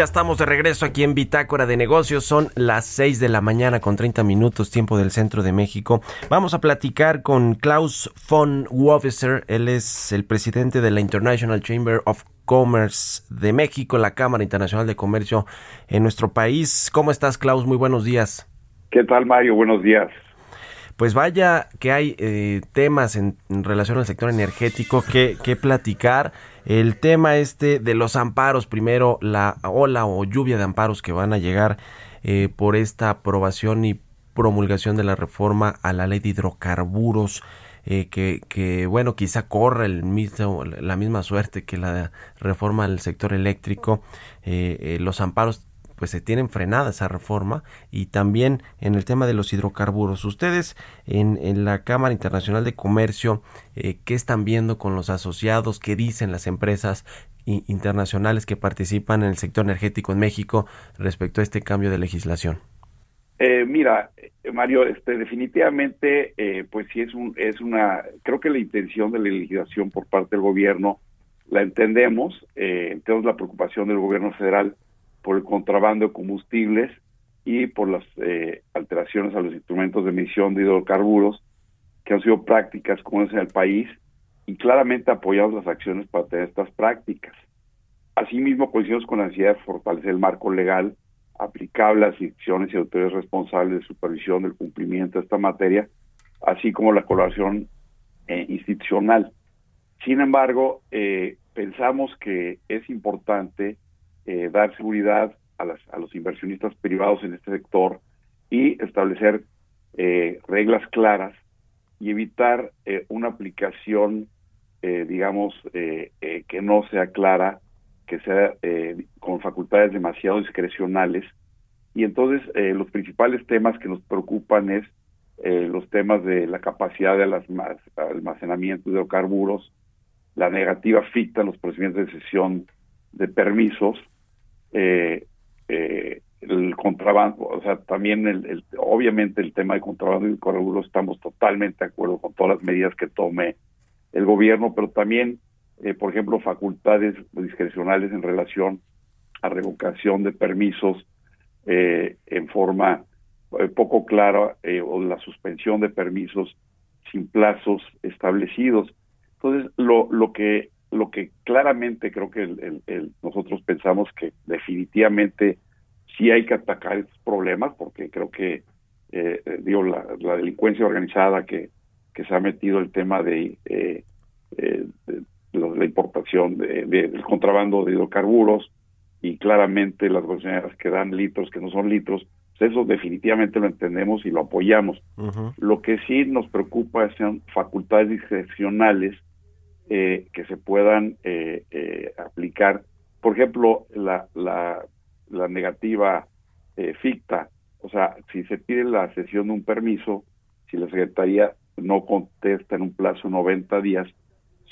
Ya estamos de regreso aquí en Bitácora de Negocios. Son las 6 de la mañana con 30 minutos, tiempo del centro de México. Vamos a platicar con Klaus von Wofficer. Él es el presidente de la International Chamber of Commerce de México, la Cámara Internacional de Comercio en nuestro país. ¿Cómo estás, Klaus? Muy buenos días. ¿Qué tal, Mario? Buenos días. Pues vaya que hay eh, temas en, relación al sector energético que, que platicar el tema este de los amparos, primero la ola o lluvia de amparos que van a llegar eh, por esta aprobación y promulgación de la reforma a la ley de hidrocarburos. Eh, que, que, bueno quizá corra el mismo, la misma suerte que la reforma del sector eléctrico eh, eh, los amparos pues se tienen frenada esa reforma y también en el tema de los hidrocarburos. Ustedes en, en la Cámara Internacional de Comercio, eh, ¿qué están viendo con los asociados? ¿Qué dicen las empresas internacionales que participan en el sector energético en México respecto a este cambio de legislación? Eh, mira, Mario, este, definitivamente, eh, pues sí es un, es una, creo que la intención de la legislación por parte del gobierno la entendemos, eh, la preocupación del gobierno federal por el contrabando de combustibles y por las eh, alteraciones a los instrumentos de emisión de hidrocarburos que han sido prácticas comunes en el país y claramente apoyamos las acciones para tener estas prácticas. Asimismo, coincidimos con la necesidad de fortalecer el marco legal aplicable a las instituciones y autoridades responsables de supervisión del cumplimiento de esta materia, así como la colaboración eh, institucional. Sin embargo, eh, pensamos que es importante eh, dar seguridad a, las, a, los inversionistas privados en este sector y establecer eh, reglas claras y evitar eh, una aplicación, digamos, que no sea clara, que sea con facultades demasiado discrecionales. Y entonces los principales temas que nos preocupan es los temas de la capacidad de almacenamiento de hidrocarburos, la negativa ficta en los procedimientos de cesión de permisos, eh, eh, el contrabando, o sea, también el, obviamente el tema de contrabando y hidrocarburos estamos totalmente de acuerdo con todas las medidas que tome el gobierno, pero también, eh, por ejemplo, facultades discrecionales en relación a revocación de permisos eh, en forma poco clara o la suspensión de permisos sin plazos establecidos. Entonces, lo, lo que lo que claramente creo que el, el, el, nosotros pensamos que definitivamente sí hay que atacar estos problemas porque creo que eh, digo la, la, delincuencia organizada que, que se ha metido el tema de, eh, eh, de, la importación de, del contrabando de hidrocarburos y claramente las gasolineras que dan litros que no son litros pues eso definitivamente lo entendemos y lo apoyamos uh -huh. lo que sí nos preocupa son facultades discrecionales eh, que se puedan eh, eh, aplicar. Por ejemplo, la, la, la negativa eh, ficta, o sea, si se pide la cesión de un permiso, si la Secretaría no contesta en un plazo de 90 días,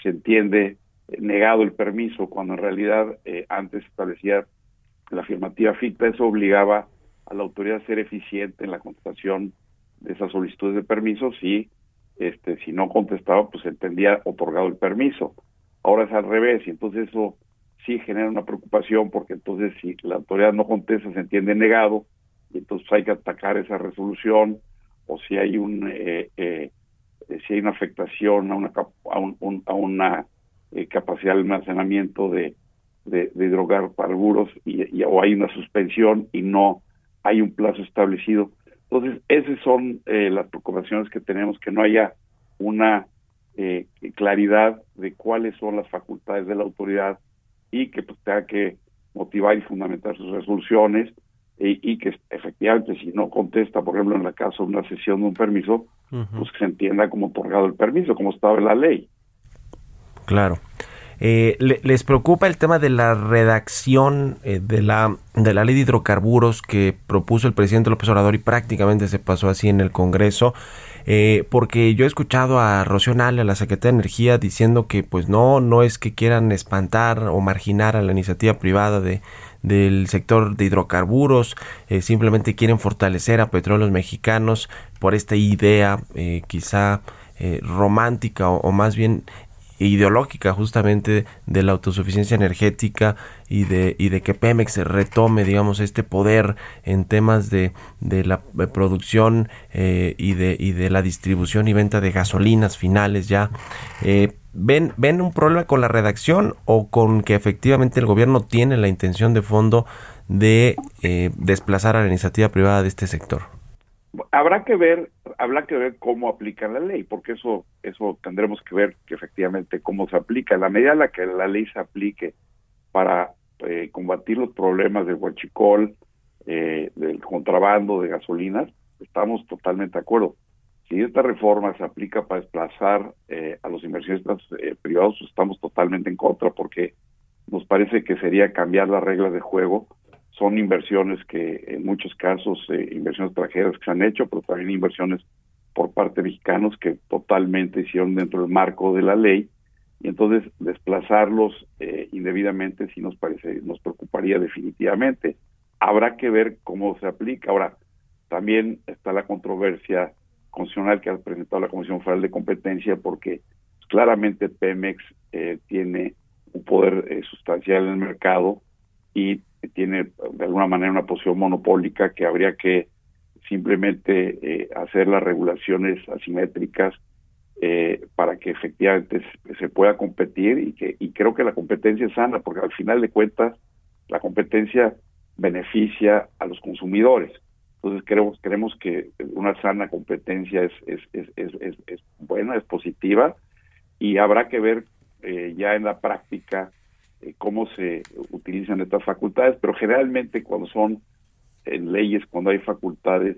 se entiende negado el permiso, cuando en realidad eh, antes establecía la afirmativa ficta, eso obligaba a la autoridad a ser eficiente en la contestación de esas solicitudes de permisos y este, si no contestaba, pues entendía otorgado el permiso. Ahora es al revés, y entonces eso sí genera una preocupación, porque entonces si la autoridad no contesta, se entiende negado, y entonces hay que atacar esa resolución, o si hay un eh, eh, si hay una afectación a una a, un, a una eh, capacidad de almacenamiento de, de, y, y, o hay una suspensión y no hay un plazo establecido Entonces, esas son eh, las preocupaciones que tenemos, que no haya una eh, claridad de cuáles son las facultades de la autoridad y que pues, tenga que motivar y fundamentar sus resoluciones y, que efectivamente si no contesta, por ejemplo, en la caso de una sesión de un permiso, pues que se entienda como otorgado el permiso, como estaba en la ley. Claro. Eh, ¿Les preocupa el tema de la redacción eh, de, la, de la ley de hidrocarburos que propuso el presidente López Obrador y prácticamente se pasó así en el Congreso? Eh, porque yo he escuchado a Rocío Nale, a la Secretaría de Energía, diciendo que pues no, no es que quieran espantar o marginar a la iniciativa privada de, del sector de hidrocarburos, eh, simplemente quieren fortalecer a petróleos mexicanos por esta idea eh, quizá romántica o, más bien ideológica justamente de la autosuficiencia energética y de, y de que Pemex retome, digamos, este poder en temas de, de la producción y, de, y de la distribución y venta de gasolinas finales ya. ¿Ven, ¿Ven un problema con la redacción o con que efectivamente el gobierno tiene la intención de fondo de eh, desplazar a la iniciativa privada de este sector? Habrá que ver, habrá que ver cómo aplica la ley, porque eso, eso tendremos que ver que efectivamente cómo se aplica. La medida en la que la ley se aplique para eh, combatir los problemas del huachicol, eh, del contrabando de gasolinas, estamos totalmente de acuerdo si esta reforma se aplica para desplazar eh, a los inversionistas eh, privados, estamos totalmente en contra porque nos parece que sería cambiar las reglas de juego. Son inversiones que en muchos casos, eh, inversiones extranjeras que se han hecho, pero también inversiones por parte de mexicanos que totalmente hicieron dentro del marco de la ley. Y entonces desplazarlos indebidamente sí nos parece, nos preocuparía definitivamente. Habrá que ver cómo se aplica. Ahora, también está la controversia constitucional que ha presentado la Comisión Federal de Competencia porque claramente Pemex eh, tiene un poder eh, sustancial en el mercado y tiene de alguna manera una posición monopólica que habría que simplemente eh, hacer las regulaciones asimétricas para que efectivamente se, pueda competir y que y creo que la competencia es sana porque al final de cuentas la competencia beneficia a los consumidores. Entonces creemos, creemos que una sana competencia es, es, es, es, buena, es positiva y habrá que ver eh, ya en la práctica eh, cómo se utilizan estas facultades, pero generalmente cuando son en leyes, cuando hay facultades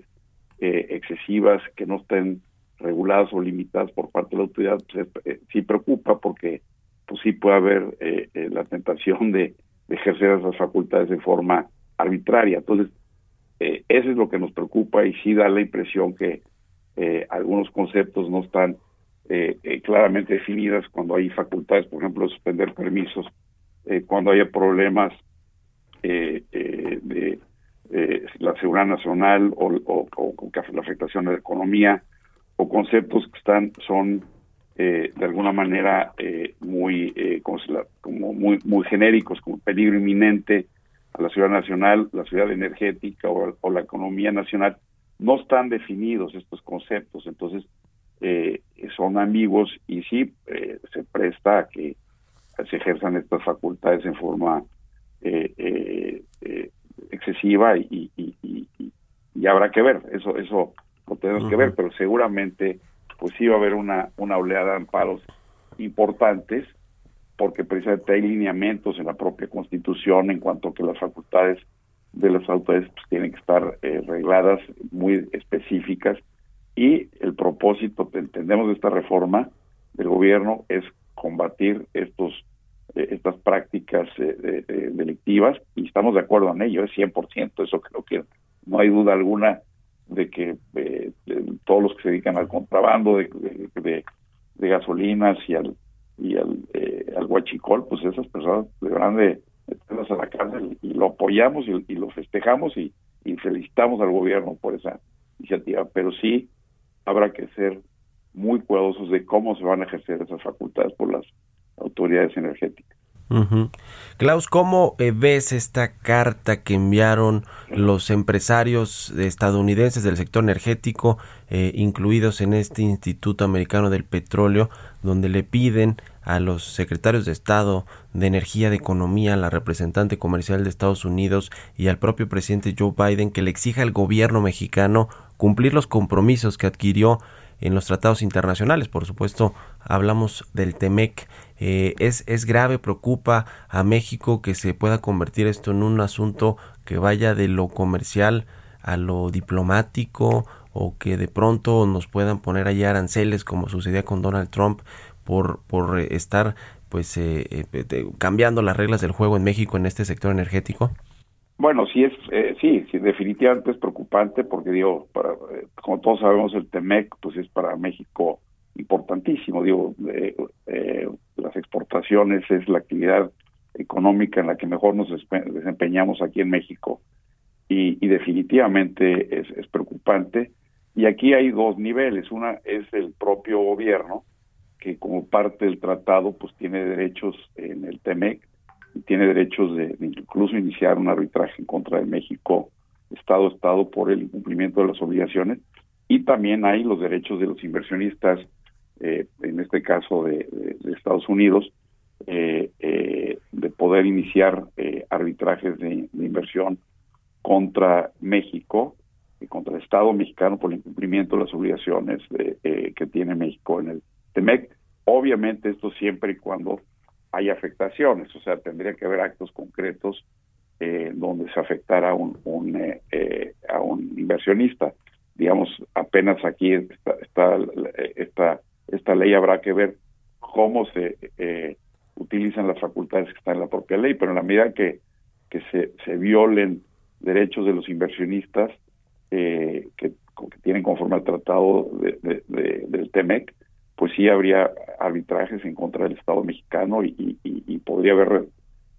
eh, excesivas que no estén reguladas o limitadas por parte de la autoridad, pues, sí preocupa porque pues sí puede haber la tentación de, ejercer esas facultades de forma arbitraria. Entonces, eh, eso es lo que nos preocupa y sí da la impresión que eh, algunos conceptos no están eh, claramente definidas cuando hay facultades, por ejemplo, de suspender permisos, cuando haya problemas de la seguridad nacional o, o, o, la afectación a la economía o conceptos que están son de alguna manera muy como muy muy genéricos como peligro inminente a la ciudad nacional, la ciudad energética o, la economía nacional, no están definidos estos conceptos, entonces eh, son ambiguos y sí eh, se presta a que se ejerzan estas facultades en forma eh, excesiva y, y, habrá que ver, eso eso lo tenemos que ver, pero seguramente pues sí va a haber una, una oleada de amparos importantes porque precisamente hay lineamientos en la propia Constitución en cuanto a que las facultades de las autoridades pues, tienen que estar eh, regladas muy específicas. Y el propósito, entendemos, de esta reforma del gobierno es combatir estos eh, estas prácticas eh, delictivas y estamos de acuerdo en ello, es 100%, eso creo que no hay duda alguna de que todos los que se dedican al contrabando de, de gasolinas y al y al, eh, al huachicol, pues esas personas deberán de meterlas a la cárcel y lo apoyamos y, lo festejamos y, felicitamos al gobierno por esa iniciativa, pero sí habrá que ser muy cuidadosos de cómo se van a ejercer esas facultades por las autoridades energéticas. Klaus, ¿cómo eh, ves esta carta que enviaron los empresarios estadounidenses del sector energético, eh, incluidos en este Instituto Americano del Petróleo, donde le piden a los secretarios de Estado de Energía, de Economía, la representante comercial de Estados Unidos y al propio presidente Joe Biden que le exija al gobierno mexicano cumplir los compromisos que adquirió en los tratados internacionales. Por supuesto, hablamos del TEMEC. Eh, es, es grave, preocupa a México que se pueda convertir esto en un asunto que vaya de lo comercial a lo diplomático o que de pronto nos puedan poner allá aranceles como sucedía con Donald Trump por, por estar pues eh, eh, cambiando las reglas del juego en México en este sector energético? Bueno, sí es, eh, sí, sí, definitivamente es preocupante porque digo, para, eh, como todos sabemos el Temec, pues es para México importantísimo. Digo, eh, las exportaciones es la actividad económica en la que mejor nos desempeñamos aquí en México y, definitivamente es, es preocupante. Y aquí hay dos niveles. Una es el propio gobierno que como parte del tratado pues tiene derechos en el TEMEC tiene derechos de, incluso iniciar un arbitraje en contra de México, Estado a Estado, por el incumplimiento de las obligaciones. Y también hay los derechos de los inversionistas, eh, en este caso de, Estados Unidos, eh, eh, de poder iniciar arbitrajes de, inversión contra México y contra el Estado mexicano por el incumplimiento de las obligaciones que tiene México en el TEMEC. Obviamente esto siempre y cuando hay afectaciones, o sea, tendría que haber actos concretos eh, donde se afectara a un, eh, eh, a un inversionista. Digamos, apenas aquí está, está esta, esta ley habrá que ver cómo se utilizan las facultades que están en la propia ley, pero en la medida que, que se, se violen derechos de los inversionistas que, que, tienen conforme al tratado de, del TEMEC, pues sí habría arbitrajes en contra del Estado mexicano y, podría haber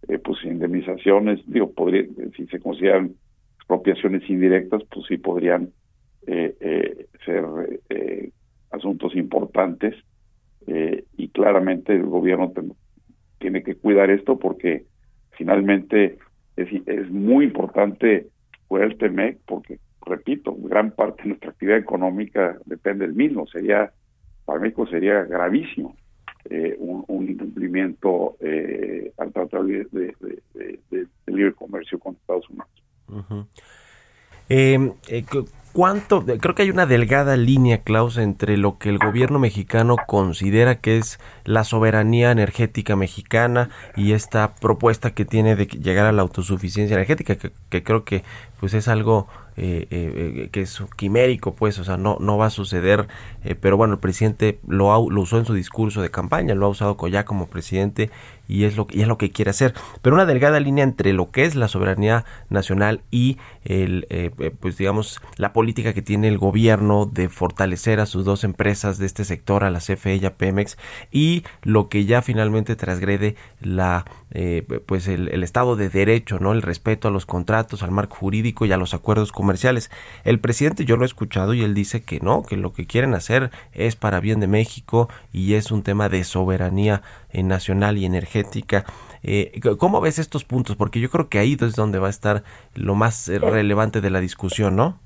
eh, pues indemnizaciones, digo, podría, si se consideran expropiaciones indirectas, pues sí podrían eh, eh, ser asuntos importantes. Y claramente el gobierno tiene que cuidar esto porque finalmente es, es muy importante fuera el TEMEC porque, repito, gran parte de nuestra actividad económica depende del mismo, sería para México sería gravísimo eh, un, incumplimiento eh, al Tratado de, de, Libre Comercio con Estados Unidos. eh, eh ¿Cuánto? Creo que hay una delgada línea, Klaus, entre lo que el gobierno mexicano considera que es la soberanía energética mexicana y esta propuesta que tiene de llegar a la autosuficiencia energética, que, creo que pues es algo eh, eh, que es quimérico, pues, o sea, no, no va a suceder, eh, pero bueno, el presidente lo, lo usó en su discurso de campaña, lo ha usado ya como presidente y es lo y es lo que quiere hacer. Pero una delgada línea entre lo que es la soberanía nacional y el eh, eh, pues digamos la política que tiene el gobierno de fortalecer a sus dos empresas de este sector a la CFE y a Pemex y lo que ya finalmente transgrede la eh, pues el, el, estado de derecho no el respeto a los contratos al marco jurídico y a los acuerdos comerciales el presidente yo lo he escuchado y él dice que no que lo que quieren hacer es para bien de México y es un tema de soberanía nacional y energética. Eh, ¿Cómo ves estos puntos? Porque yo creo que ahí es donde va a estar lo más eh, relevante de la discusión, ¿no?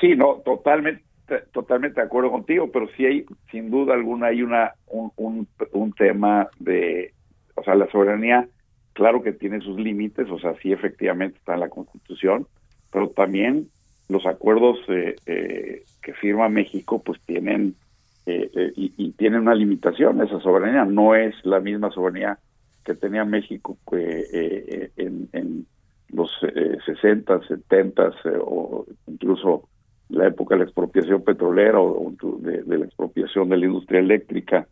Sí, no, totalmente, totalmente de acuerdo contigo, pero sí hay, sin duda alguna, hay una un, un, tema de, o sea, la soberanía, claro que tiene sus límites, o sea, sí efectivamente está en la Constitución, pero también los acuerdos eh, que firma México, pues tienen eh, eh, y, tiene una limitación esa soberanía. No es la misma soberanía que tenía México eh, en, en, los 60, 70 o incluso la época de la expropiación petrolera o, de, la expropiación de la industria eléctrica.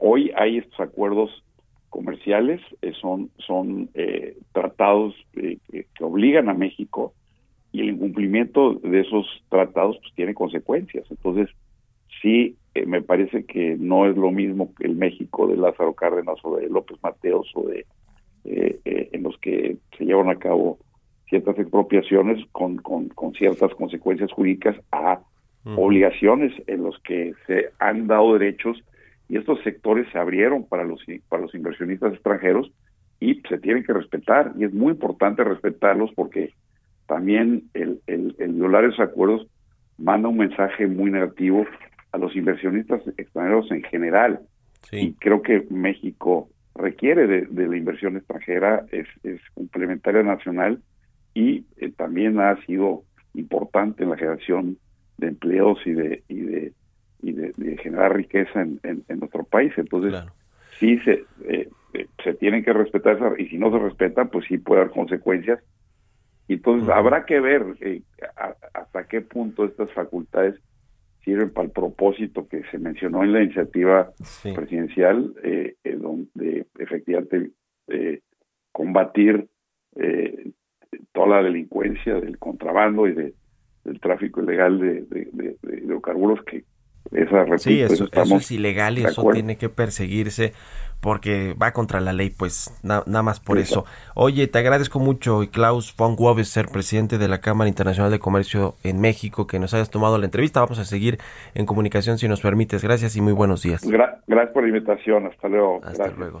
hoy hay estos acuerdos comerciales, son, son tratados que obligan a México y el incumplimiento de esos tratados pues tiene consecuencias. Entonces, sí, eh, me parece que no es lo mismo que el México de Lázaro Cárdenas o de López Mateos o de eh, eh, en los que se llevan a cabo ciertas expropiaciones con, con, ciertas consecuencias jurídicas a obligaciones en los que se han dado derechos y estos sectores se abrieron para los para los inversionistas extranjeros y se tienen que respetar y es muy importante respetarlos porque también el, el, violar esos acuerdos manda un mensaje muy negativo a los inversionistas extranjeros en general. y creo que México requiere de, la inversión extranjera, es, es complementaria nacional y eh, también ha sido importante en la generación de empleos y de y de y de, generar riqueza en, en, nuestro país. Entonces, sí se eh, eh, se tienen que respetar y si no se respetan, pues sí puede haber consecuencias. Entonces habrá que ver hasta qué punto estas facultades sirven para el propósito que se mencionó en la iniciativa presidencial, eh, donde efectivamente eh, combatir eh, toda la delincuencia del contrabando y de, del tráfico ilegal de, de, hidrocarburos que esa sí, eso, es ilegal y eso tiene que perseguirse porque va contra la ley, pues nada más por eso. Oye, te agradezco mucho, Klaus von ser presidente de la Cámara Internacional de Comercio en México, que nos hayas tomado la entrevista. Vamos a seguir en comunicación si nos permites. Gracias y muy buenos días. gracias por la invitación. Hasta luego. Hasta luego.